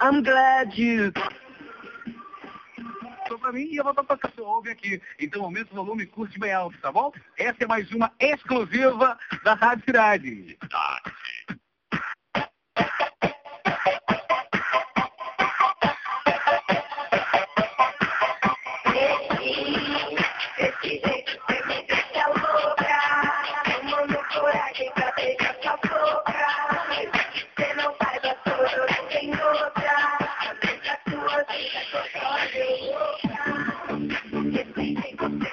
I'm glad you pra mim e eu vou tocar que você ouve aqui. Então aumenta o volume e curte bem alto, tá bom? Essa é mais uma exclusiva da Rádio Cidade.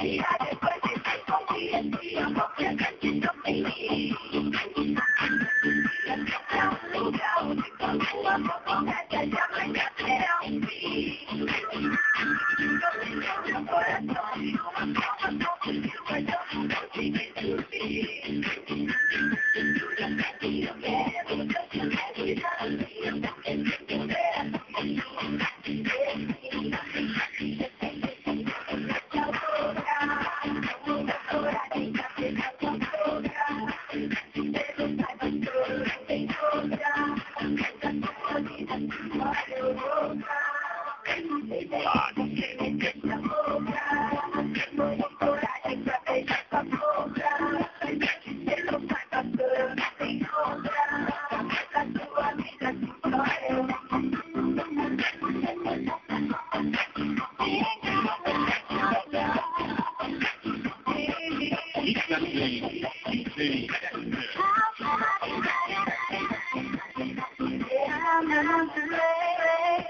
Yeah. City. I'm in Monterey.